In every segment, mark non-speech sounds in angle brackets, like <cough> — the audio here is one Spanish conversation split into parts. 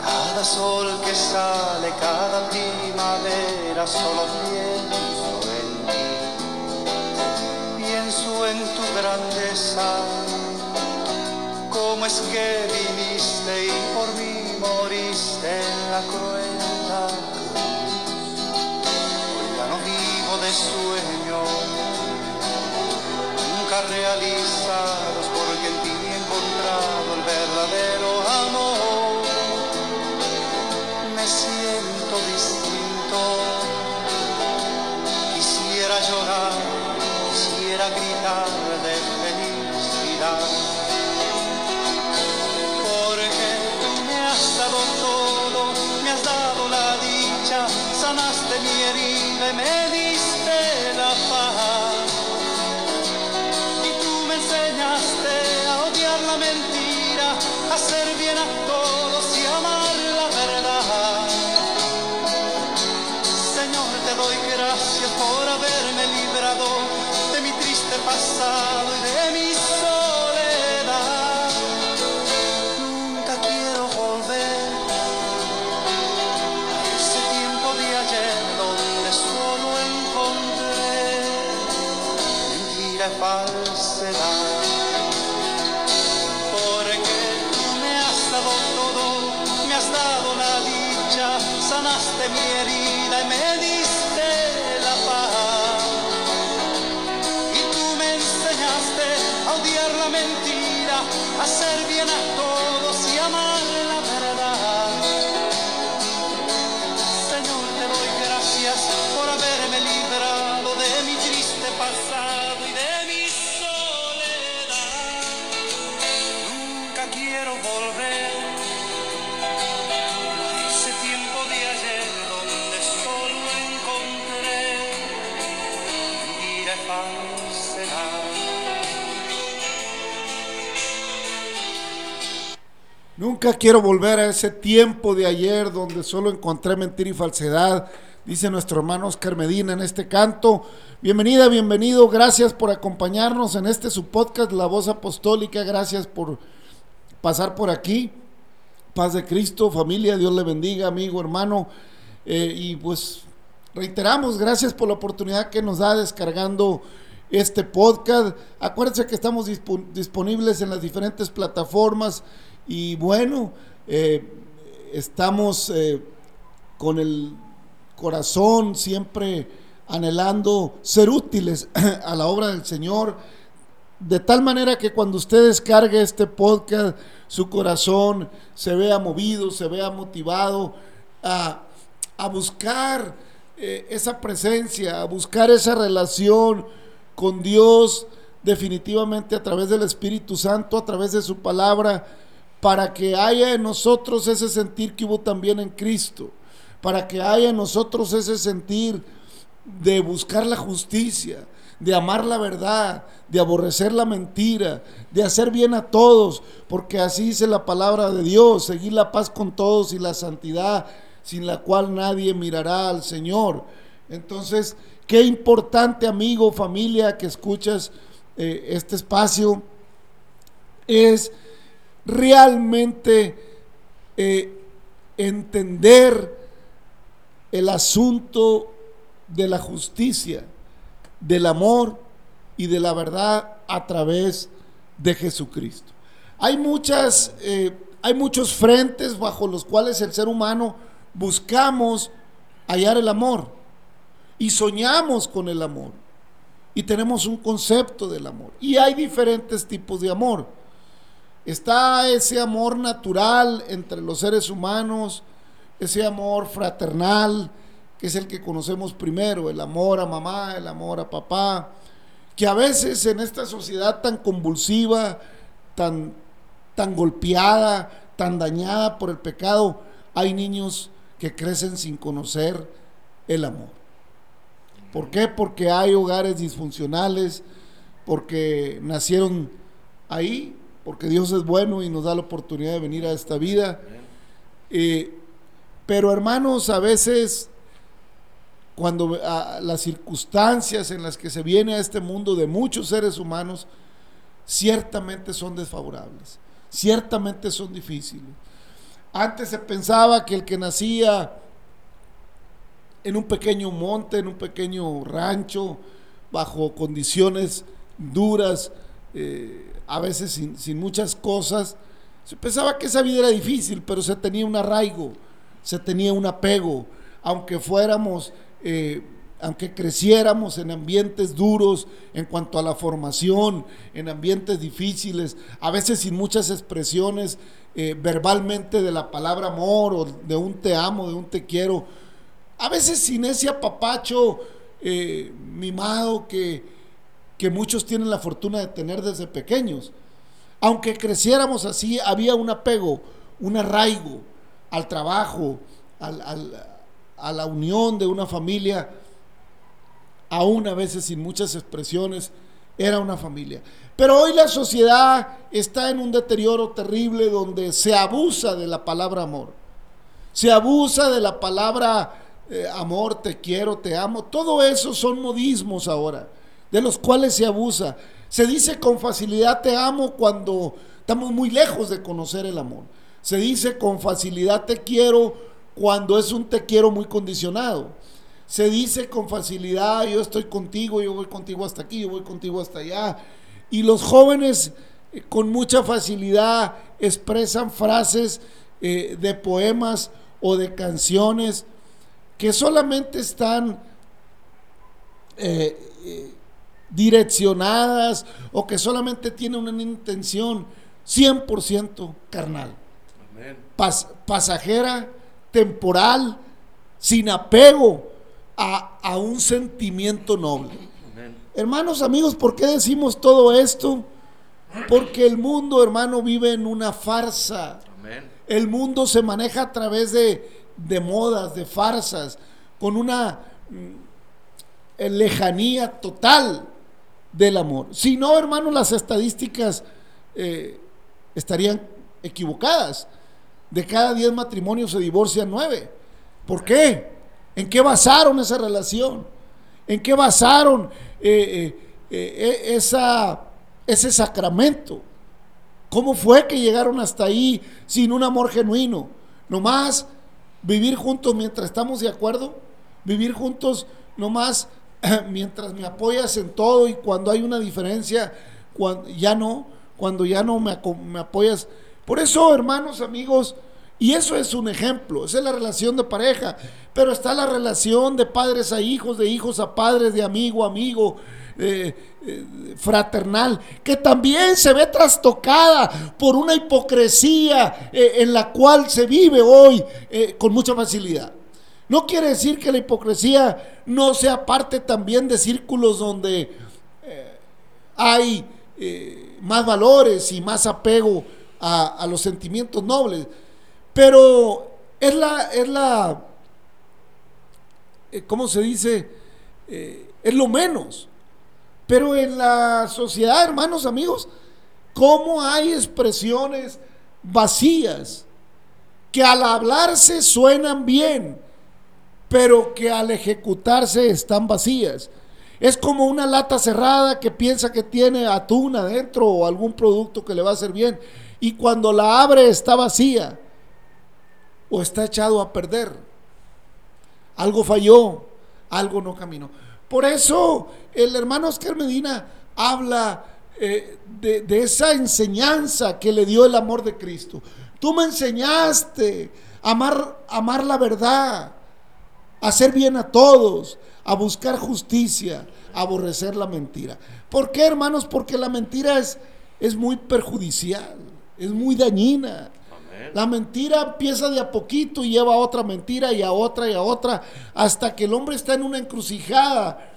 cada sol que sale, cada primavera, solo pienso en ti. Pienso en tu grandeza, cómo es que viniste y por mí moriste en la. Hoy ya no vivo de sueños, nunca realizados, encontrado el verdadero amor. Me siento distinto, quisiera llorar, quisiera gritar de felicidad. Porque me has dado todo, me has dado la dicha, sanaste mi herida y me diste por haberme librado de mi triste pasado y de mi Nunca quiero volver a ese tiempo de ayer donde solo encontré mentira y falsedad, dice nuestro hermano Oscar Medina en este canto. Bienvenida, bienvenido, gracias por acompañarnos en este su podcast La Voz Apostólica, gracias por pasar por aquí. Paz de Cristo, familia, Dios le bendiga, amigo, hermano. Eh, y pues reiteramos, gracias por la oportunidad que nos da descargando este podcast. Acuérdense que estamos disponibles en las diferentes plataformas y bueno, eh, estamos eh, con el corazón siempre anhelando ser útiles <clears throat> a la obra del Señor. De tal manera que cuando usted descargue este podcast, su corazón se vea movido, se vea motivado a, a buscar eh, esa presencia, a buscar esa relación con Dios definitivamente a través del Espíritu Santo, a través de su palabra, para que haya en nosotros ese sentir que hubo también en Cristo, para que haya en nosotros ese sentir de buscar la justicia, de amar la verdad, de aborrecer la mentira, de hacer bien a todos, porque así dice la palabra de Dios, seguir la paz con todos y la santidad, sin la cual nadie mirará al Señor. Entonces, qué importante amigo, familia, que escuchas eh, este espacio, es realmente eh, entender el asunto de la justicia, del amor y de la verdad a través de Jesucristo. Hay muchas, eh, hay muchos frentes bajo los cuales el ser humano buscamos hallar el amor y soñamos con el amor y tenemos un concepto del amor y hay diferentes tipos de amor. Está ese amor natural entre los seres humanos, ese amor fraternal, que es el que conocemos primero, el amor a mamá, el amor a papá, que a veces en esta sociedad tan convulsiva, tan, tan golpeada, tan dañada por el pecado, hay niños que crecen sin conocer el amor. ¿Por qué? Porque hay hogares disfuncionales, porque nacieron ahí, porque Dios es bueno y nos da la oportunidad de venir a esta vida. Eh, pero hermanos, a veces cuando las circunstancias en las que se viene a este mundo de muchos seres humanos, ciertamente son desfavorables. ciertamente son difíciles. Antes se pensaba que el que nacía en un pequeño monte, en un pequeño rancho, bajo condiciones duras, eh, a veces sin, muchas cosas, se pensaba que esa vida era difícil, pero se tenía un arraigo, se tenía un apego, aunque fuéramos, eh, aunque creciéramos en ambientes duros en cuanto a la formación, en ambientes difíciles, a veces sin muchas expresiones eh, verbalmente de la palabra amor o de un te amo, de un te quiero, a veces sin ese apapacho eh, mimado que, que muchos tienen la fortuna de tener desde pequeños. Aunque creciéramos así, había un apego, un arraigo al trabajo, a la unión de una familia, aún a veces sin muchas expresiones, era una familia. Pero hoy la sociedad está en un deterioro terrible donde se abusa de la palabra amor, se abusa de la palabra eh, amor, te quiero, te amo, todo eso son modismos ahora, de los cuales se abusa. Se dice con facilidad te amo cuando estamos muy lejos de conocer el amor. Se dice con facilidad te quiero cuando es un te quiero muy condicionado. Se dice con facilidad yo estoy contigo, yo voy contigo hasta aquí, yo voy contigo hasta allá. Y los jóvenes eh, con mucha facilidad expresan frases eh, de poemas o de canciones que solamente están eh, direccionadas o que solamente tienen una intención 100% carnal, pasajera, temporal, sin apego a, un sentimiento noble. Hermanos, amigos, ¿por qué decimos todo esto? Porque el mundo, hermano, vive en una farsa. El mundo se maneja a través de de modas, de farsas, con una mm, lejanía total del amor. Si no, hermano, las estadísticas eh, estarían equivocadas. De cada 10 matrimonios se divorcian 9. ¿Por qué? ¿En qué basaron esa relación? ¿En qué basaron eh, eh, esa, ese sacramento? ¿Cómo fue que llegaron hasta ahí sin un amor genuino? Nomás Vivir juntos mientras estamos de acuerdo. Vivir juntos nomás <clears throat> mientras me apoyas en todo y cuando hay una diferencia, cuando, ya no, cuando ya no me, me apoyas. Por eso, hermanos, amigos, y eso es un ejemplo, esa es la relación de pareja, pero está la relación de padres a hijos, de hijos a padres, de amigo a amigo, eh, eh, fraternal, que también se ve trastocada por una hipocresía eh, en la cual se vive hoy con mucha facilidad. No quiere decir que la hipocresía no sea parte también de círculos donde hay más valores y más apego a, los sentimientos nobles, pero es la, es la, ¿cómo se dice? es lo menos. Pero en la sociedad, hermanos, amigos, ¿cómo hay expresiones vacías que al hablarse suenan bien, pero que al ejecutarse están vacías? Es como una lata cerrada que piensa que tiene atún adentro o algún producto que le va a hacer bien y cuando la abre está vacía o está echado a perder. Algo falló, algo no caminó. Por eso el hermano Oscar Medina habla eh, de, esa enseñanza que le dio el amor de Cristo. Tú me enseñaste a amar, amar la verdad, a hacer bien a todos, a buscar justicia, a aborrecer la mentira. ¿Por qué, hermanos? Porque la mentira es, es muy perjudicial, es muy dañina. La mentira empieza de a poquito y lleva a otra mentira y a otra y a otra, hasta que el hombre está en una encrucijada,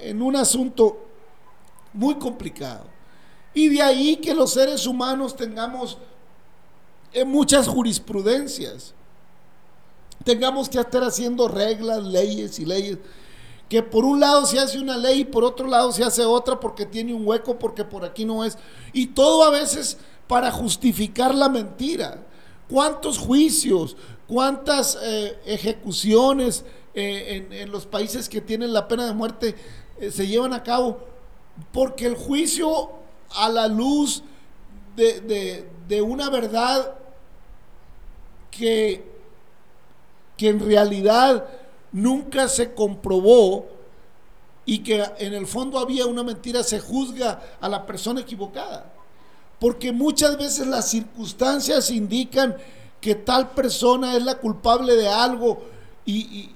en un asunto muy complicado. Y de ahí que los seres humanos tengamos en eh, muchas jurisprudencias, tengamos que estar haciendo reglas, leyes y leyes que por un lado se hace una ley y por otro lado se hace otra porque tiene un hueco, porque por aquí no es. Y todo a veces para justificar la mentira. ¿Cuántos juicios, cuántas eh, ejecuciones eh, en, los países que tienen la pena de muerte eh, se llevan a cabo? Porque el juicio a la luz de, una verdad que, que en realidad nunca se comprobó y que en el fondo había una mentira, se juzga a la persona equivocada. Porque muchas veces las circunstancias indican que tal persona es la culpable de algo y,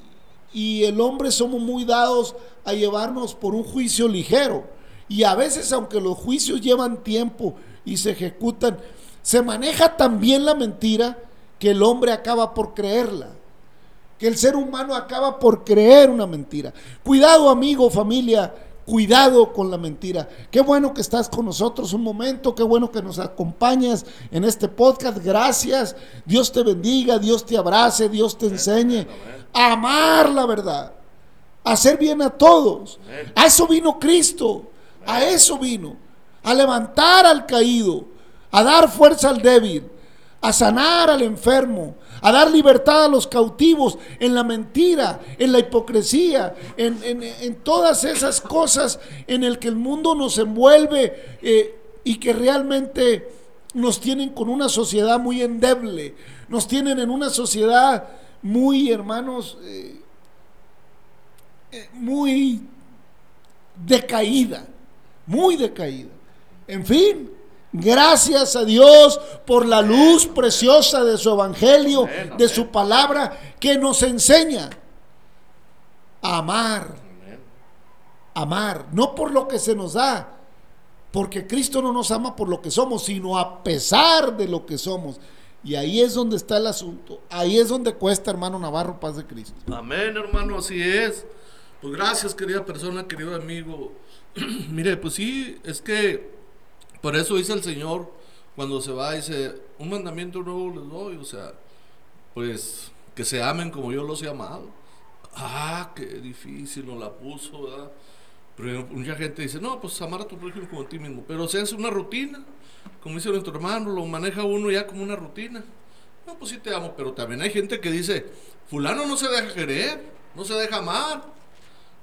el hombre somos muy dados a llevarnos por un juicio ligero. Y a veces, aunque los juicios llevan tiempo y se ejecutan, se maneja también la mentira que el hombre acaba por creerla. Que el ser humano acaba por creer una mentira. Cuidado, amigo, familia, cuidado con la mentira. Qué bueno que estás con nosotros un momento, qué bueno que nos acompañas en este podcast. Gracias. Dios te bendiga, Dios te abrace, Dios te enseñe a amar la verdad, a hacer bien a todos. A eso vino Cristo, a eso vino, a levantar al caído, a dar fuerza al débil, a sanar al enfermo, a dar libertad a los cautivos en la mentira, en la hipocresía, en, todas esas cosas en el que el mundo nos envuelve eh, y que realmente nos tienen con una sociedad muy endeble, nos tienen en una sociedad muy, hermanos, eh, eh, muy decaída, muy decaída. En fin, gracias a Dios por la luz preciosa de su evangelio, de su palabra, que nos enseña a amar. Amar, no por lo que se nos da, porque Cristo no nos ama por lo que somos, sino a pesar de lo que somos. Y ahí es donde está el asunto. Ahí es donde cuesta, hermano Navarro, paz de Cristo. Amén, hermano, así es. Pues gracias, querida persona, querido amigo. <clears throat> Mire, pues sí, es que por eso dice el Señor, cuando se va, dice, un mandamiento nuevo les doy, o sea, pues que se amen como yo los he amado. Ah, qué difícil nos la puso, ¿verdad? Pero mucha gente dice, no, pues amar a tu prójimo como a ti mismo. Pero se hace una rutina como dice nuestro hermano, lo maneja uno ya como una rutina. No, pues sí te amo, pero también hay gente que dice, fulano no se deja querer, no se deja amar.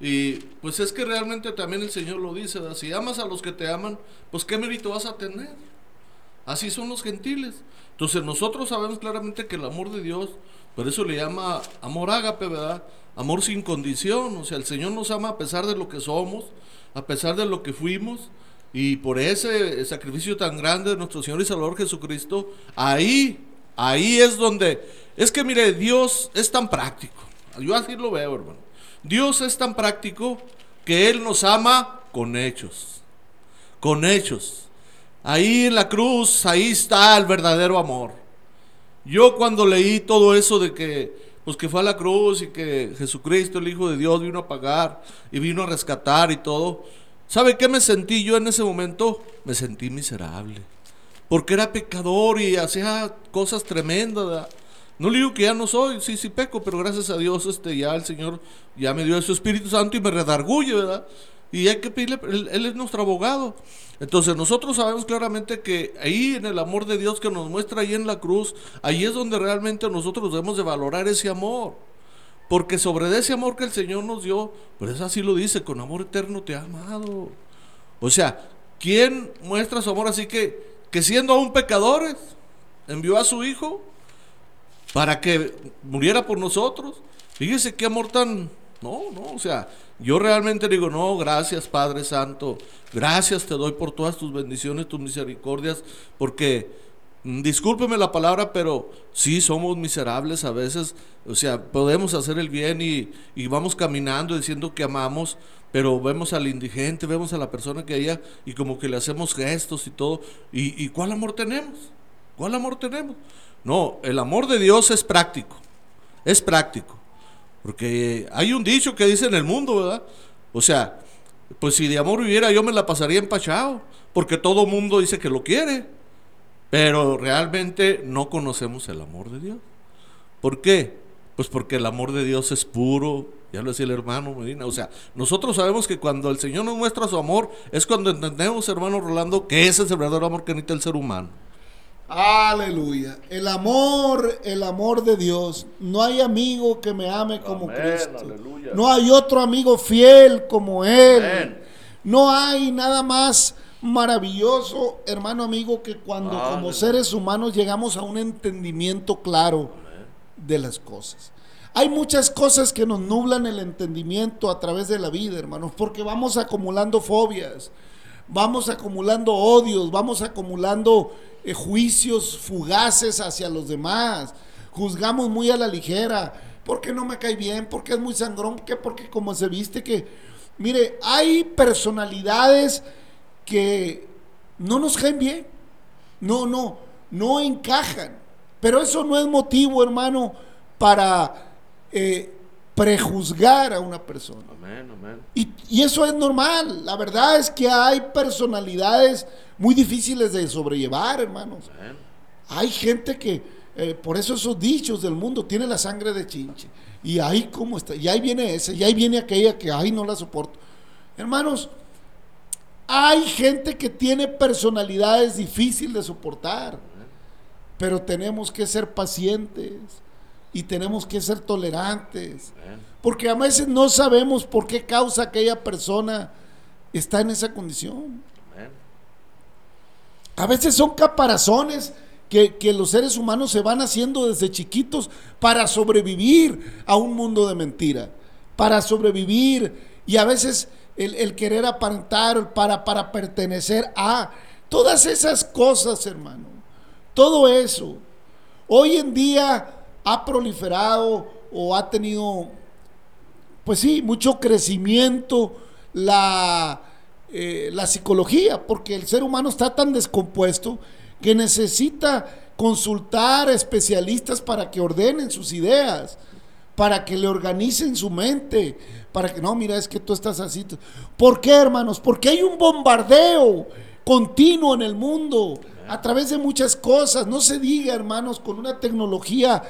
Y pues es que realmente también el Señor lo dice, si amas a los que te aman, pues qué mérito vas a tener. Así son los gentiles. Entonces nosotros sabemos claramente que el amor de Dios, por eso le llama amor ágape, ¿verdad? Amor sin condición, o sea, el Señor nos ama a pesar de lo que somos, a pesar de lo que fuimos, y por ese sacrificio tan grande de nuestro Señor y Salvador Jesucristo, ahí, ahí es donde, es que mire, Dios es tan práctico. Yo así lo veo, hermano. Dios es tan práctico que Él nos ama con hechos. Con hechos. Ahí en la cruz, ahí está el verdadero amor. Yo cuando leí todo eso de que pues que fue a la cruz y que Jesucristo, el Hijo de Dios, vino a pagar y vino a rescatar y todo, ¿Sabe qué me sentí yo en ese momento? Me sentí miserable. Porque era pecador y hacía cosas tremendas. No le digo que ya no soy, sí, sí peco, pero gracias a Dios este, ya el Señor ya me dio su Espíritu Santo y me redarguye, ¿verdad? Y hay que pedirle, él, él, es nuestro abogado. Entonces nosotros sabemos claramente que ahí en el amor de Dios que nos muestra ahí en la cruz, ahí es donde realmente nosotros debemos de valorar ese amor. Porque sobre ese amor que el Señor nos dio, pues así lo dice, con amor eterno te ha amado. O sea, ¿quién muestra su amor así que, que siendo aún pecadores, envió a su Hijo para que muriera por nosotros? Fíjese qué amor tan... No, no, o sea, yo realmente digo, no, gracias Padre Santo, gracias te doy por todas tus bendiciones, tus misericordias, porque Mm, discúlpeme la palabra, pero sí somos miserables a veces. O sea, podemos hacer el bien y, vamos caminando diciendo que amamos, pero vemos al indigente, vemos a la persona que haya y como que le hacemos gestos y todo. ¿Y, y cuál amor tenemos? ¿Cuál amor tenemos? No, el amor de Dios es práctico. Es práctico. Porque hay un dicho que dice en el mundo, ¿verdad? O sea, pues si de amor viviera yo me la pasaría empachado, porque todo mundo dice que lo quiere. Pero realmente no conocemos el amor de Dios. ¿Por qué? Pues porque el amor de Dios es puro, ya lo decía el hermano Medina. O sea, nosotros sabemos que cuando el Señor nos muestra su amor, es cuando entendemos, hermano Rolando, que ese es el verdadero amor que necesita el ser humano. Aleluya. El amor, el amor de Dios. No hay amigo que me ame como Cristo. No hay otro amigo fiel como Él. No hay nada más maravilloso, hermano amigo, que cuando como seres humanos llegamos a un entendimiento claro de las cosas. Hay muchas cosas que nos nublan el entendimiento a través de la vida, hermanos, porque vamos acumulando fobias, vamos acumulando odios, vamos acumulando eh, juicios fugaces hacia los demás, juzgamos muy a la ligera, porque no me cae bien, porque es muy sangrón, que porque como se viste que, mire, hay personalidades que no nos caen bien, no, no, no encajan, pero eso no es motivo, hermano, para eh, prejuzgar a una persona. Amén, amén. Y, y eso es normal. La verdad es que hay personalidades muy difíciles de sobrellevar, hermanos. amén. Hay gente que, eh, por eso esos dichos del mundo, tiene la sangre de chinche. Y ahí cómo está, y ahí viene ese, y ahí viene aquella que, ay, no la soporto. Hermanos, hay gente que tiene personalidades difíciles de soportar, pero tenemos que ser pacientes y tenemos que ser tolerantes. Porque a veces no sabemos por qué causa aquella persona está en esa condición. A veces son caparazones que, que los seres humanos se van haciendo desde chiquitos para sobrevivir a un mundo de mentira, para sobrevivir y a veces el, el querer aparentar para, para pertenecer a todas esas cosas, hermano. Todo eso. Hoy en día ha proliferado o ha tenido pues sí, mucho crecimiento la, eh, la psicología, porque el ser humano está tan descompuesto que necesita consultar a especialistas para que ordenen sus ideas, para que le organicen su mente, para que no, mira, es que tú estás así. ¿Por qué, hermanos? Porque hay un bombardeo continuo en el mundo a través de muchas cosas. No se diga, hermanos, con una tecnología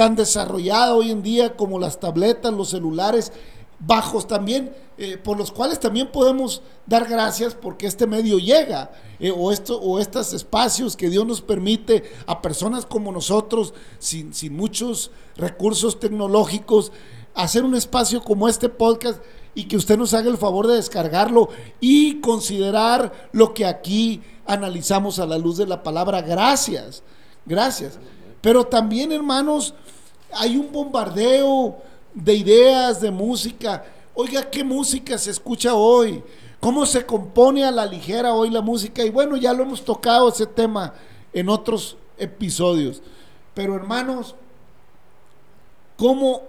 tan desarrollada hoy en día como las tabletas, los celulares, bajos también, eh, por los cuales también podemos dar gracias porque este medio llega, eh, o, esto, o estos espacios que Dios nos permite a personas como nosotros, sin, sin muchos recursos tecnológicos, hacer un espacio como este podcast y que usted nos haga el favor de descargarlo y considerar lo que aquí analizamos a la luz de la palabra. Gracias, gracias. Pero también, hermanos, hay un bombardeo de ideas, de música. Oiga, ¿qué música se escucha hoy? ¿Cómo se compone a la ligera hoy la música? Y bueno, ya lo hemos tocado ese tema en otros episodios. Pero hermanos, ¿cómo,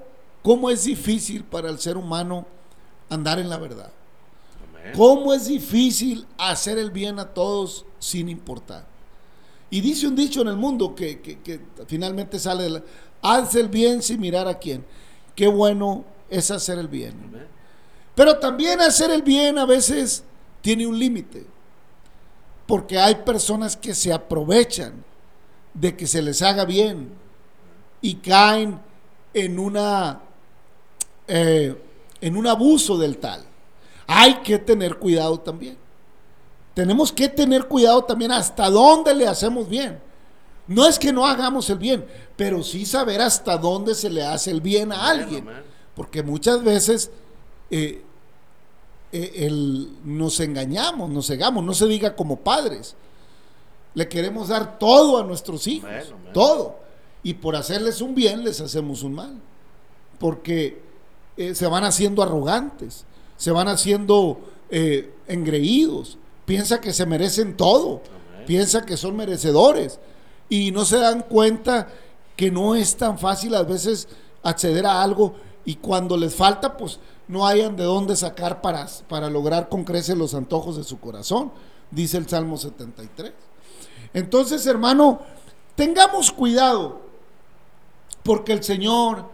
cómo es difícil para el ser humano andar en la verdad? Amén. ¿Cómo es difícil hacer el bien a todos sin importar? Y dice un dicho en el mundo que, que- que finalmente sale de la... Haz el bien sin mirar a quién. Qué bueno es hacer el bien. Pero también hacer el bien a veces tiene un límite. Porque hay personas que se aprovechan de que se les haga bien y caen en una eh, en un abuso del tal. Hay que tener cuidado también. Tenemos que tener cuidado también hasta dónde le hacemos bien. No es que no hagamos el bien, pero sí saber hasta dónde se le hace el bien a alguien. Porque muchas veces eh, eh, el- nos engañamos, nos cegamos, no se diga como padres. Le queremos dar todo a nuestros hijos, todo. Y por hacerles un bien les hacemos un mal. Porque eh, se van haciendo arrogantes, se van haciendo engreídos, piensa que se merecen todo, Amén. piensa que son merecedores y no se dan cuenta que no es tan fácil a veces acceder a algo y cuando les falta pues no hayan de dónde sacar para, para lograr con creces los antojos de su corazón, dice el Salmo 73. Entonces, hermano, tengamos cuidado, porque el Señor,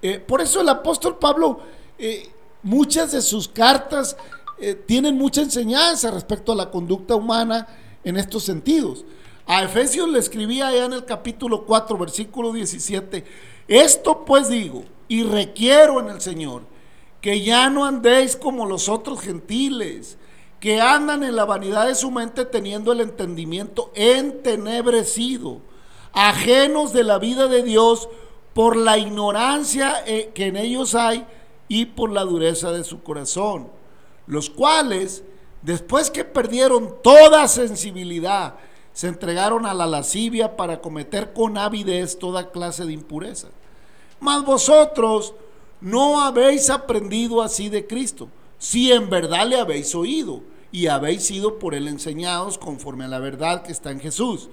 eh, por eso el apóstol Pablo, eh, muchas de sus cartas eh, tienen mucha enseñanza respecto a la conducta humana en estos sentidos. A Efesios le escribía allá en el capítulo 4, versículo 17, esto pues digo y requiero en el Señor, que ya no andéis como los otros gentiles, que andan en la vanidad de su mente teniendo el entendimiento entenebrecido, ajenos de la vida de Dios por la ignorancia eh, que en ellos hay y por la dureza de su corazón, los cuales, después que perdieron toda sensibilidad, se entregaron a la lascivia para cometer con avidez toda clase de impureza. Mas vosotros no habéis aprendido así de Cristo, si en verdad le habéis oído y habéis sido por él enseñados conforme a la verdad que está en Jesús.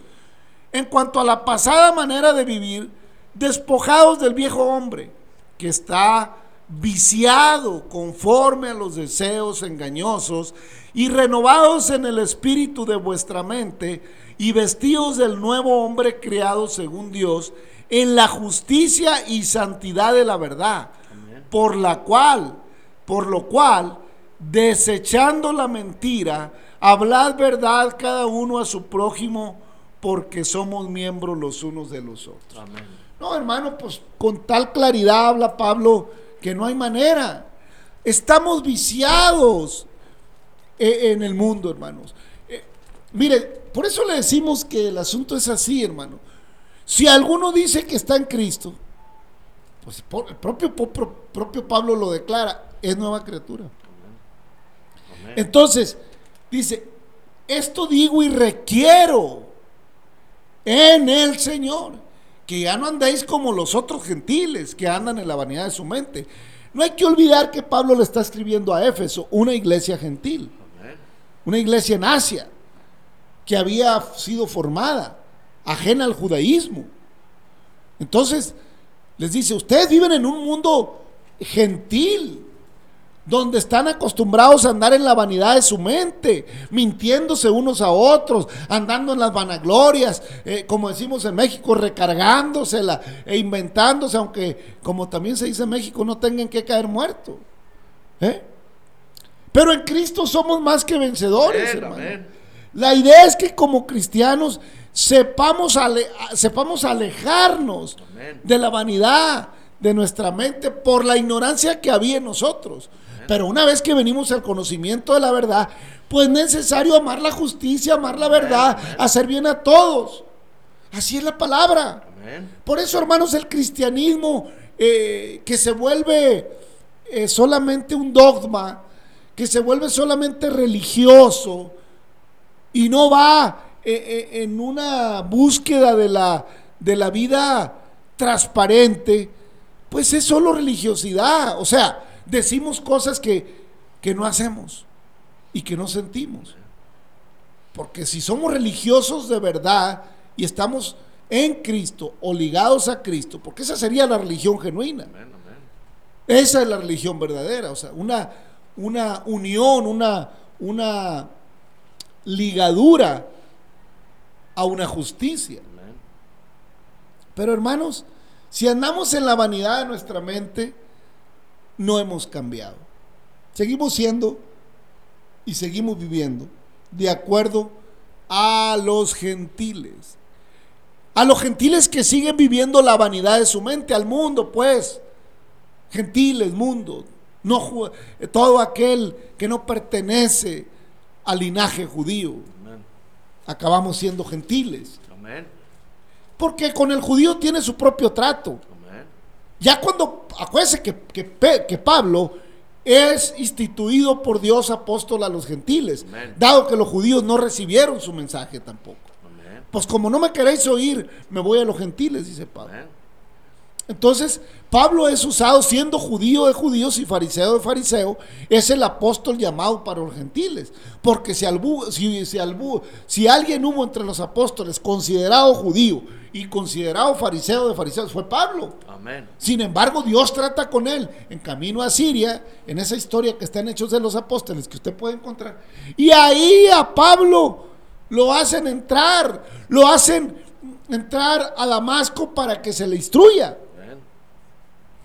En cuanto a la pasada manera de vivir, despojados del viejo hombre, que está viciado conforme a los deseos engañosos, y renovados en el espíritu de vuestra mente, y vestidos del nuevo hombre creado según Dios, en la justicia y santidad de la verdad, por la cual, por lo cual, desechando la mentira, hablad verdad cada uno a su prójimo, porque somos miembros los unos de los otros. No, hermano, pues con tal claridad habla Pablo que no hay manera. Estamos viciados eh, en el mundo, hermanos. Mire, por eso le decimos que el asunto es así, hermano. Si alguno dice que está en Cristo, pues el propio, propio Pablo lo declara, es nueva criatura. Entonces, dice, esto digo y requiero en el Señor, que ya no andéis como los otros gentiles que andan en la vanidad de su mente. No hay que olvidar que Pablo le está escribiendo a Éfeso, una iglesia gentil, una iglesia en Asia, que había sido formada, ajena al judaísmo. Entonces, les dice, ustedes viven en un mundo gentil, donde están acostumbrados a andar en la vanidad de su mente, mintiéndose unos a otros, andando en las vanaglorias, eh, como decimos en México, recargándosela e inventándose, aunque como también se dice en México, no tengan que caer muertos. ¿eh? Pero en Cristo somos más que vencedores, hermano. La idea es que como cristianos sepamos, sepamos alejarnos de la vanidad de nuestra mente por la ignorancia que había en nosotros. Pero una vez que venimos al conocimiento de la verdad, pues es necesario amar la justicia, amar la verdad, hacer bien a todos. Así es la palabra. Por eso, hermanos, el cristianismo eh, que se vuelve eh, solamente un dogma, que se vuelve solamente religioso y no va eh, en una búsqueda de la, de la vida transparente, pues es solo religiosidad. O sea, decimos cosas que, no hacemos y que no sentimos. Porque si somos religiosos de verdad y estamos en Cristo o ligados a Cristo, porque esa sería la religión genuina. Esa es la religión verdadera, o sea, una, una unión, una, una ligadura a una justicia. Pero hermanos, si andamos en la vanidad de nuestra mente, no hemos cambiado. Seguimos siendo y seguimos viviendo de acuerdo a los gentiles. A los gentiles que siguen viviendo la vanidad de su mente, al mundo, pues. Gentiles, mundo. No, todo aquel que no pertenece al linaje judío. Acabamos siendo gentiles. Porque con el judío tiene su propio trato. Ya cuando, acuérdense que, que, Pablo es instituido por Dios apóstol a los gentiles, dado que los judíos no recibieron su mensaje tampoco. Pues como no me queréis oír, me voy a los gentiles, dice Pablo. Entonces, Pablo es usado siendo judío de judíos y fariseo de fariseo, es el apóstol llamado para los gentiles. Porque si, si, si, si alguien hubo entre los apóstoles considerado judío y considerado fariseo de fariseos, fue Pablo. Amén. Sin embargo, Dios trata con él en camino a Siria, en esa historia que está en Hechos de los Apóstoles que usted puede encontrar. Y ahí a Pablo lo hacen entrar, lo hacen entrar a Damasco para que se le instruya.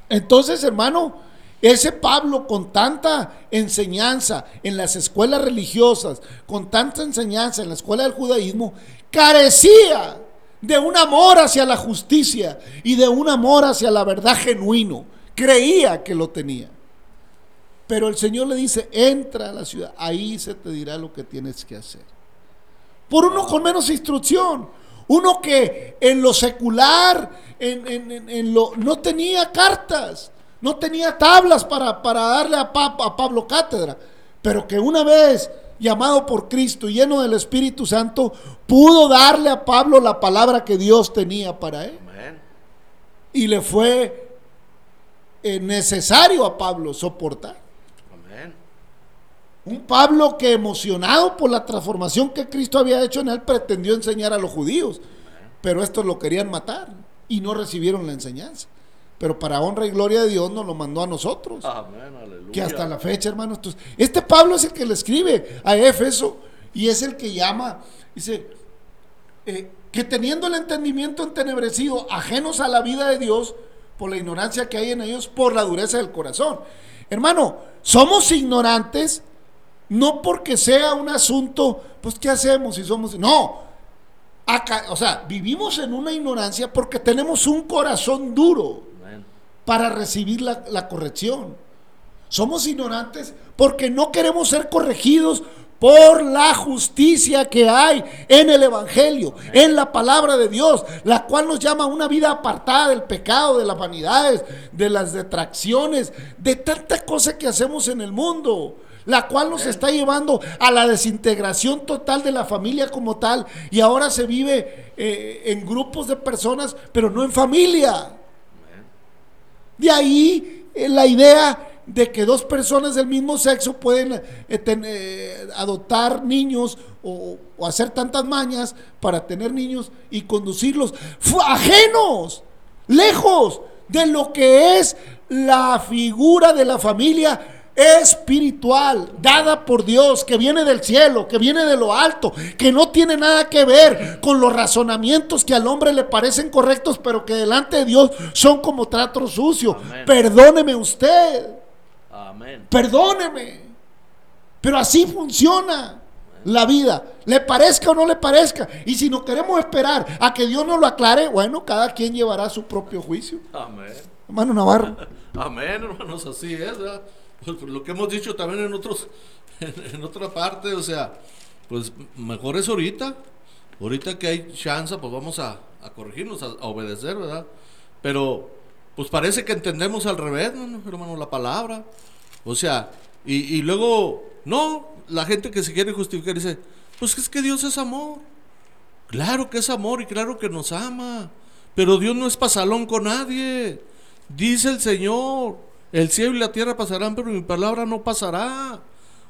Entonces, hermano, ese Pablo con tanta enseñanza en las escuelas religiosas, con tanta enseñanza en la escuela del judaísmo, carecía de un amor hacia la justicia y de un amor hacia la verdad genuino. Creía que lo tenía. Pero el Señor le dice, entra a la ciudad, ahí se te dirá lo que tienes que hacer. Por uno con menos instrucción, uno que en lo secular, en, lo, no tenía cartas, no tenía tablas para, darle a, a, Pablo cátedra. pero que una vez llamado por Cristo, lleno del Espíritu Santo, pudo darle a Pablo la palabra que Dios tenía para él. Y le fue eh, necesario a Pablo soportar. Un Pablo que emocionado por la transformación que Cristo había hecho en él pretendió enseñar a los judíos, pero estos lo querían matar y no recibieron la enseñanza. Pero para honra y gloria de Dios nos lo mandó a nosotros. Amén. Aleluya. Que hasta la fecha, hermanos, este Pablo es el que le escribe a Éfeso y es el que llama, dice, eh, que teniendo el entendimiento entenebrecido, ajenos a la vida de Dios, por la ignorancia que hay en ellos, por la dureza del corazón. Hermano, somos ignorantes no porque sea un asunto, pues, ¿qué hacemos si somos? No, acá, o sea, vivimos en una ignorancia porque tenemos un corazón duro para recibir la, la corrección. Somos ignorantes porque no queremos ser corregidos por la justicia que hay en el Evangelio, en la palabra de Dios, la cual nos llama a una vida apartada del pecado, de las vanidades, de las detracciones, de tanta cosa que hacemos en el mundo, la cual nos está llevando a la desintegración total de la familia como tal, y ahora se vive eh, en grupos de personas, pero no en familia. De ahí eh, la idea de que dos personas del mismo sexo pueden eh, adoptar niños o, o hacer tantas mañas para tener niños y conducirlos ajenos, lejos de lo que es la figura de la familia espiritual dada por Dios, que viene del cielo, que viene de lo alto, que no tiene nada que ver con los razonamientos que al hombre le parecen correctos, pero que delante de Dios son como trato sucio. Amén. Perdóneme usted, Amén. perdóneme. Pero así funciona la vida, le parezca o no le parezca. Y si no queremos esperar a que Dios nos lo aclare, bueno, cada quien llevará su propio juicio. Amén. Hermano Navarro. <laughs> Amén, hermanos, así es, ¿verdad? Pues lo que hemos dicho también en otros, <laughs> en, otra parte, o sea, pues mejor es ahorita, ahorita que hay chance, pues vamos a, a corregirnos, a, obedecer, ¿verdad? Pero, pues parece que entendemos al revés, ¿no, hermano, la palabra, o sea, y, y luego, no, la gente que se quiere justificar dice, pues es que Dios es amor, Claro que es amor y claro que nos ama. Pero Dios no es pasalón con nadie. Dice el Señor, el cielo y la tierra pasarán, pero mi palabra no pasará.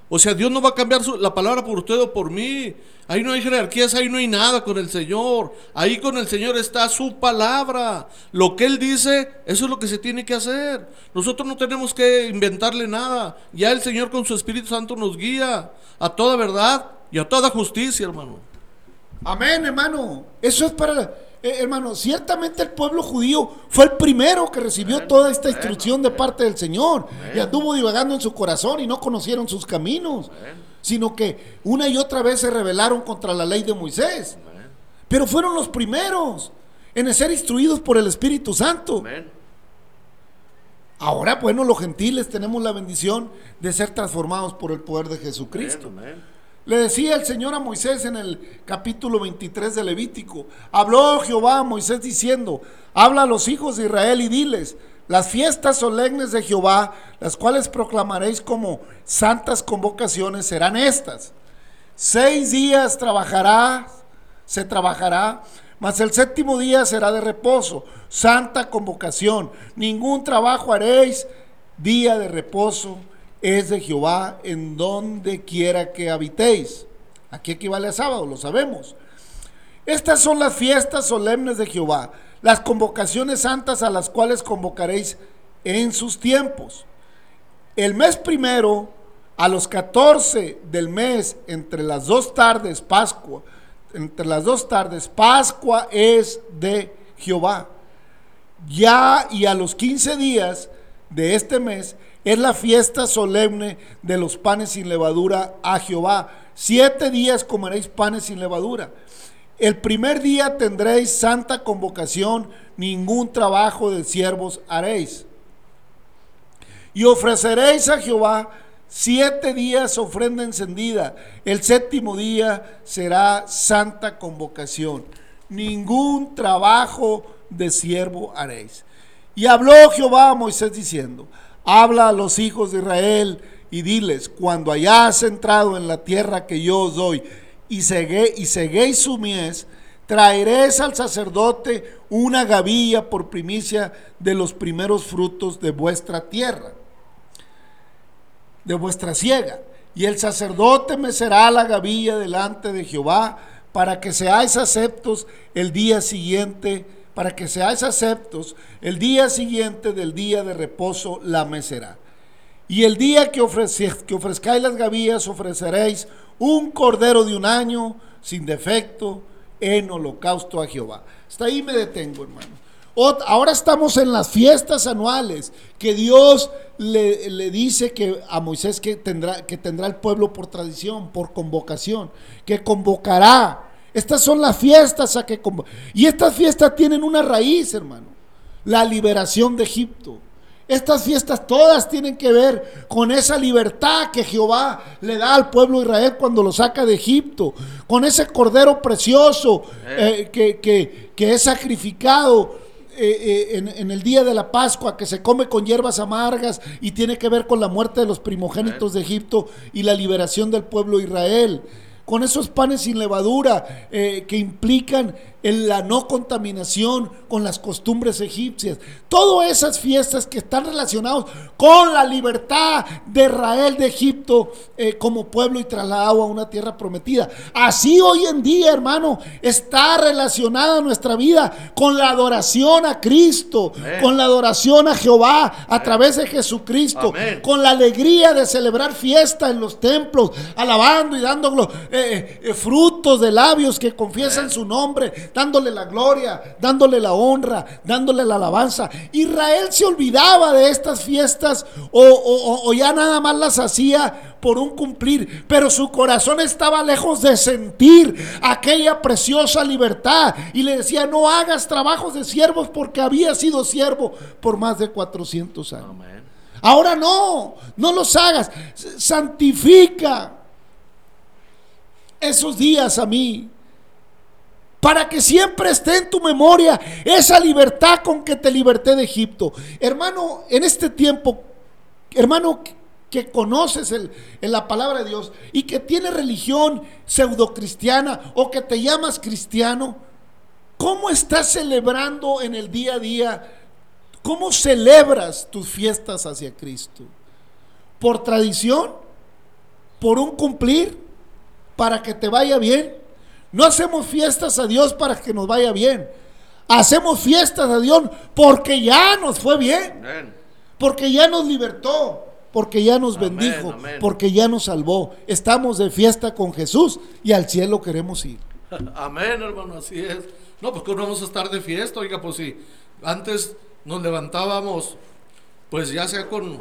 O sea, Dios no va a cambiar su- la palabra por usted o por mí. Ahí no hay jerarquías, ahí no hay nada con el Señor. Ahí con el Señor está su palabra. Lo que Él dice, eso es lo que se tiene que hacer. Nosotros no tenemos que inventarle nada. Ya el Señor con su Espíritu Santo nos guía a toda verdad y a toda justicia, hermano. Amén, hermano. Eso es para, eh, hermano, ciertamente el pueblo judío fue el primero que recibió toda esta instrucción de parte del Señor y anduvo divagando en su corazón y no conocieron sus caminos, sino que una y otra vez se rebelaron contra la ley de Moisés. Pero fueron los primeros en ser instruidos por el Espíritu Santo. Ahora, bueno, los gentiles tenemos la bendición de ser transformados por el poder de Jesucristo. Amén. Le decía el Señor a Moisés en el capítulo 23 de Levítico, habló Jehová a Moisés diciendo, habla a los hijos de Israel y diles, las fiestas solemnes de Jehová, las cuales proclamaréis como santas convocaciones, serán estas. Seis días trabajará, se trabajará, mas el séptimo día será de reposo, santa convocación. Ningún trabajo haréis, día de reposo es de Jehová en donde quiera que habitéis. Aquí equivale a sábado, lo sabemos. Estas son las fiestas solemnes de Jehová, las convocaciones santas a las cuales convocaréis en sus tiempos. El mes primero, a los 14 del mes, entre las dos tardes, Pascua, entre las dos tardes, Pascua es de Jehová. Ya y a los 15 días de este mes es la fiesta solemne de los panes sin levadura a Jehová. Siete días comeréis panes sin levadura. El primer día tendréis santa convocación, ningún trabajo de siervos haréis. Y ofreceréis a Jehová siete días ofrenda encendida. El séptimo día será santa convocación. Ningún trabajo de siervo haréis. Y habló Jehová a Moisés diciendo, habla a los hijos de Israel y diles, cuando hayas entrado en la tierra que yo os doy y, segué, y seguéis su mies, traeréis al sacerdote una gavilla por primicia de los primeros frutos de vuestra tierra, de vuestra siega. Y el sacerdote mecerá la gavilla delante de Jehová para que seáis aceptos el día siguiente, para que seáis aceptos el día siguiente del día de reposo la mecerá. Y el día que, que ofrezcáis las gavillas ofreceréis un cordero de un año sin defecto en holocausto a Jehová. Hasta ahí me detengo, hermano. Ahora estamos en las fiestas anuales que Dios le, dice que a Moisés que tendrá, que tendrá el pueblo por tradición, por convocación, que convocará. Estas son las fiestas a que Y estas fiestas tienen una raíz, hermano. La liberación de Egipto. Estas fiestas todas tienen que ver con esa libertad que Jehová le da al pueblo de Israel cuando lo saca de Egipto, con ese cordero precioso eh, que, que es sacrificado eh, eh, en, el día de la Pascua que se come con hierbas amargas y tiene que ver con la muerte de los primogénitos de Egipto y la liberación del pueblo de Israel. Con esos panes sin levadura eh, que implican en la no contaminación con las costumbres egipcias. Todas esas fiestas que están relacionadas con la libertad de Israel de Egipto eh, como pueblo y trasladado a una tierra prometida. Así hoy en día, hermano, está relacionada nuestra vida con la adoración a Cristo, con la adoración a Jehová a través de Jesucristo, con la alegría de celebrar fiesta en los templos, alabando y dando eh, eh, frutos de labios que confiesan su nombre dándole la gloria, dándole la honra, dándole la alabanza. Israel se olvidaba de estas fiestas o, ya nada más las hacía por un cumplir, pero su corazón estaba lejos de sentir aquella preciosa libertad y le decía, no hagas trabajos de siervos porque había sido siervo por más de 400 años. Ahora no, no los hagas, santifica esos días a mí para que siempre esté en tu memoria esa libertad con que te liberté de Egipto. Hermano, en este tiempo, hermano que conoces el, en la palabra de Dios y que tiene religión pseudocristiana o que te llamas cristiano, ¿cómo estás celebrando en el día a día? ¿Cómo celebras tus fiestas hacia Cristo? ¿Por tradición? ¿Por un cumplir? ¿Para que te vaya bien? No hacemos fiestas a Dios para que nos vaya bien. Hacemos fiestas a Dios porque ya nos fue bien. Porque ya nos libertó. Porque ya nos bendijo. Porque ya nos salvó. Estamos de fiesta con Jesús y al cielo queremos ir. <laughs> Amén, hermano, así es. No, pues no vamos a estar de fiesta, oiga, pues si antes nos levantábamos, pues ya sea con,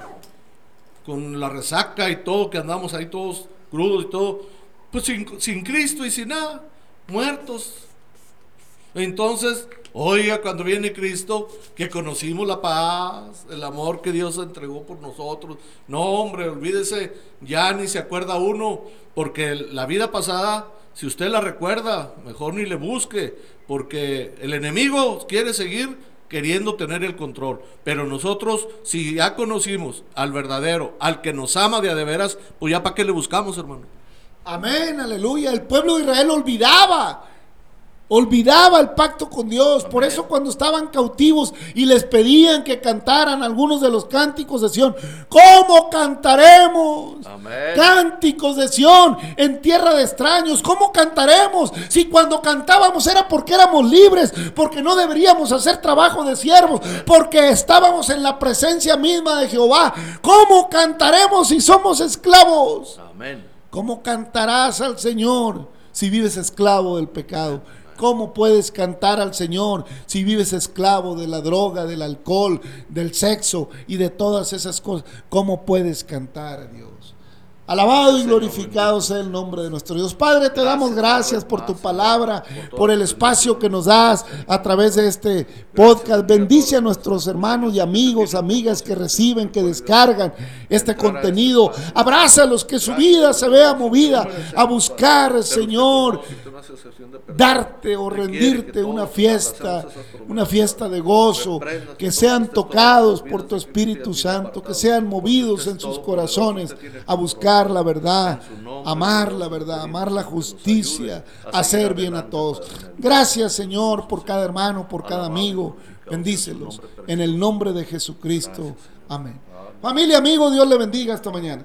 con la resaca y todo, que andamos ahí todos crudos y todo, pues sin, sin Cristo y sin nada muertos. Entonces, oiga, cuando viene Cristo, que conocimos la paz, el amor que Dios entregó por nosotros. No, hombre, olvídese, ya ni se acuerda uno, porque la vida pasada, si usted la recuerda, mejor ni le busque, porque el enemigo quiere seguir queriendo tener el control. Pero nosotros, si ya conocimos al verdadero, al que nos ama de a de veras, pues ya para qué le buscamos, hermano. Amén, aleluya. El pueblo de Israel olvidaba. Olvidaba el pacto con Dios. Por eso cuando estaban cautivos y les pedían que cantaran algunos de los cánticos de Sión, ¿cómo cantaremos? Cánticos de Sión en tierra de extraños. ¿Cómo cantaremos? Si cuando cantábamos era porque éramos libres, porque no deberíamos hacer trabajo de siervos, porque estábamos en la presencia misma de Jehová. ¿Cómo cantaremos si somos esclavos? Amén. ¿Cómo cantarás al Señor si vives esclavo del pecado? ¿Cómo puedes cantar al Señor si vives esclavo de la droga, del alcohol, del sexo y de todas esas cosas? ¿Cómo puedes cantar a Dios? Alabado y glorificado sea el nombre de nuestro Dios. Padre, te damos gracias por tu palabra, por el espacio que nos das a través de este podcast. Bendice a nuestros hermanos y amigos, amigas que reciben, que descargan este contenido. Abraza a los que su vida se vea movida a buscar, Señor, darte o rendirte una fiesta, una fiesta de gozo, que sean tocados por tu Espíritu Santo, que sean movidos en sus corazones a buscar la verdad, amar la verdad, amar la justicia, hacer bien a todos. Gracias Señor por cada hermano, por cada amigo. Bendícelos en el nombre de Jesucristo. Amén. Familia, amigo, Dios le bendiga esta mañana.